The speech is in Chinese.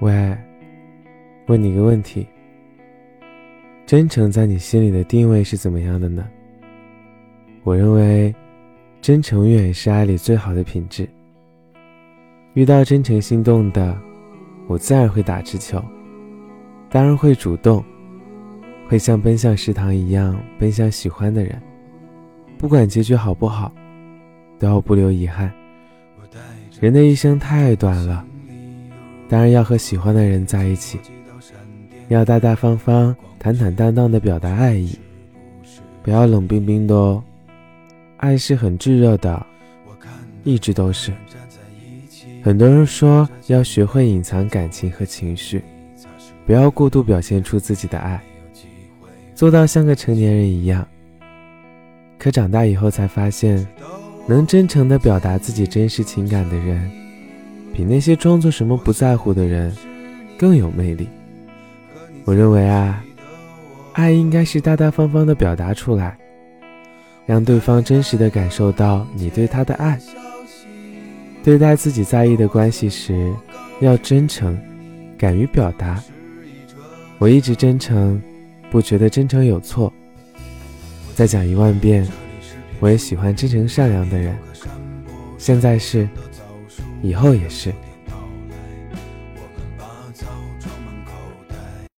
喂，问你个问题：真诚在你心里的定位是怎么样的呢？我认为，真诚永远是爱里最好的品质。遇到真诚心动的，我自然会打直球，当然会主动，会像奔向食堂一样奔向喜欢的人，不管结局好不好，都要不留遗憾。人的一生太短了。当然要和喜欢的人在一起，要大大方方、坦坦荡荡地表达爱意，不要冷冰冰的哦。爱是很炙热的，一直都是。很多人说要学会隐藏感情和情绪，不要过度表现出自己的爱，做到像个成年人一样。可长大以后才发现，能真诚地表达自己真实情感的人。比那些装作什么不在乎的人更有魅力。我认为啊，爱应该是大大方方的表达出来，让对方真实的感受到你对他的爱。对待自己在意的关系时，要真诚，敢于表达。我一直真诚，不觉得真诚有错。再讲一万遍，我也喜欢真诚善良的人。现在是。以后也是。